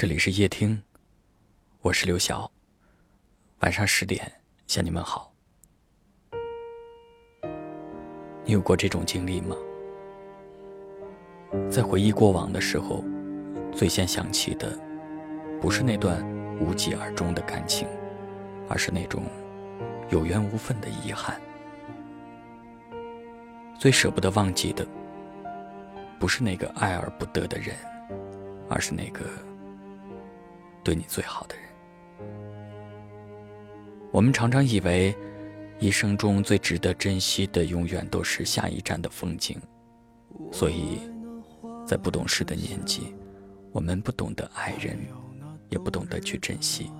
这里是夜听，我是刘晓。晚上十点向你们好。你有过这种经历吗？在回忆过往的时候，最先想起的不是那段无疾而终的感情，而是那种有缘无分的遗憾。最舍不得忘记的，不是那个爱而不得的人，而是那个。对你最好的人，我们常常以为，一生中最值得珍惜的，永远都是下一站的风景。所以，在不懂事的年纪，我们不懂得爱人，也不懂得去珍惜。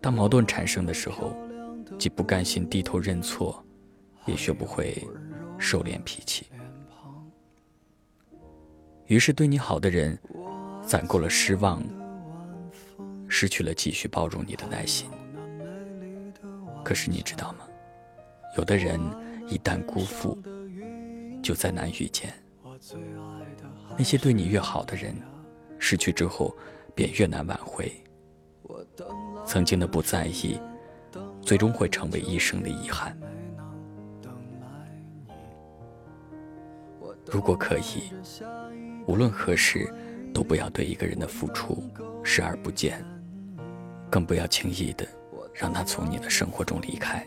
当矛盾产生的时候，既不甘心低头认错，也学不会收敛脾气。于是，对你好的人，攒够了失望。失去了继续包容你的耐心。可是你知道吗？有的人一旦辜负，就再难遇见。那些对你越好的人，失去之后便越难挽回。曾经的不在意，最终会成为一生的遗憾。如果可以，无论何时，都不要对一个人的付出视而不见。更不要轻易的让他从你的生活中离开。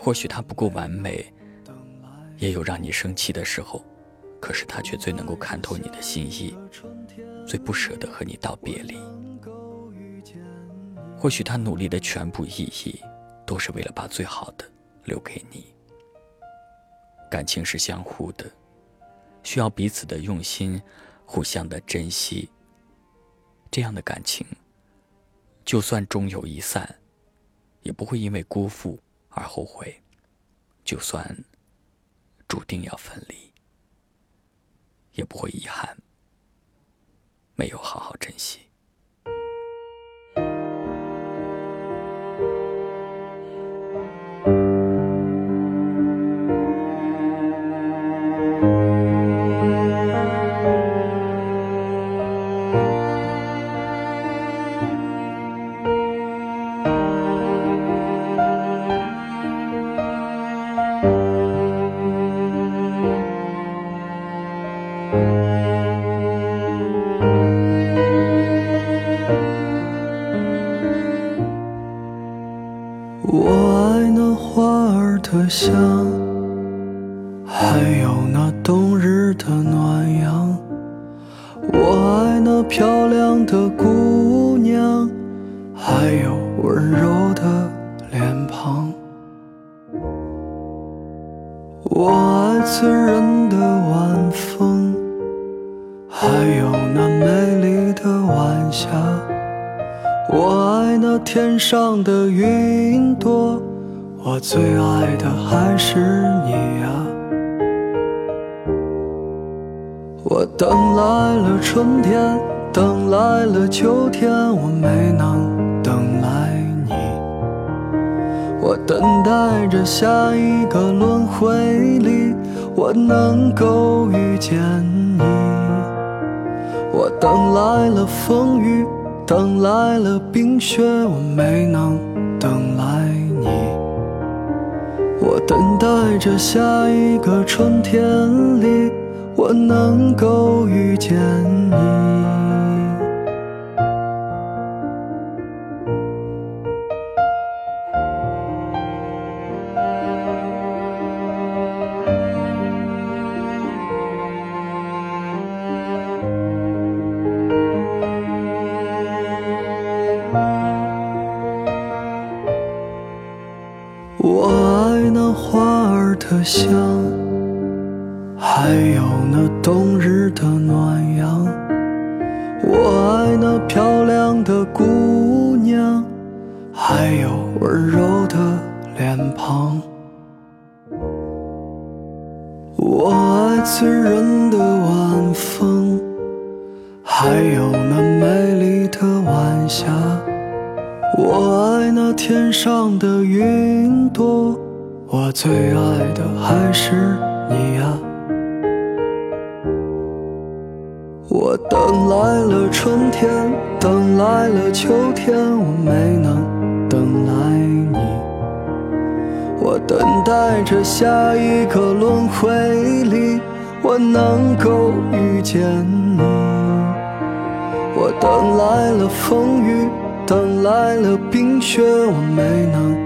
或许他不够完美，也有让你生气的时候，可是他却最能够看透你的心意，最不舍得和你道别离。或许他努力的全部意义，都是为了把最好的留给你。感情是相互的，需要彼此的用心，互相的珍惜。这样的感情。就算终有一散，也不会因为辜负而后悔；就算注定要分离，也不会遗憾没有好好珍惜。我爱那花儿的香，还有那冬日的暖阳。我爱那漂亮的姑娘，还有温柔的脸庞。我爱醉人的晚风，还有那美丽的晚霞。我爱那天上的云朵，我最爱的还是你呀。我等来了春天，等来了秋天，我没能等来你。我等待着下一个轮回里，我能够遇见你。我等来了风雨。等来了冰雪，我没能等来你。我等待着下一个春天里，我能够遇见你。香，还有那冬日的暖阳。我爱那漂亮的姑娘，还有温柔的脸庞。我爱醉人的晚风，还有那美丽的晚霞。我爱那天上的云，我最爱的还是你呀。我等来了春天，等来了秋天，我没能等来你。我等待着下一个轮回里，我能够遇见你。我等来了风雨，等来了冰雪，我没能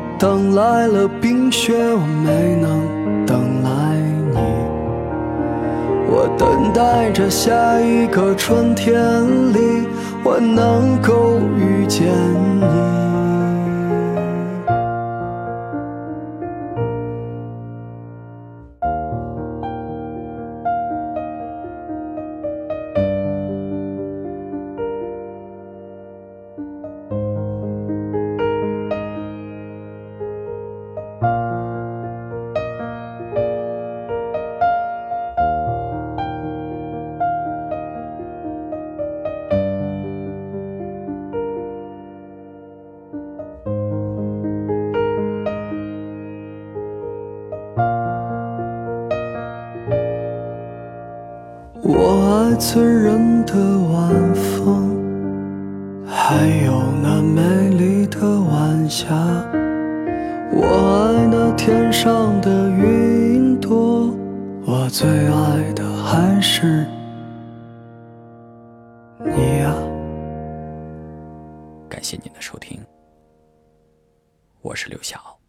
等来了冰雪，我没能等来你。我等待着下一个春天里，我能够遇见你。醉人的晚风，还有那美丽的晚霞。我爱那天上的云朵，我最爱的还是你呀。感谢您的收听，我是刘晓。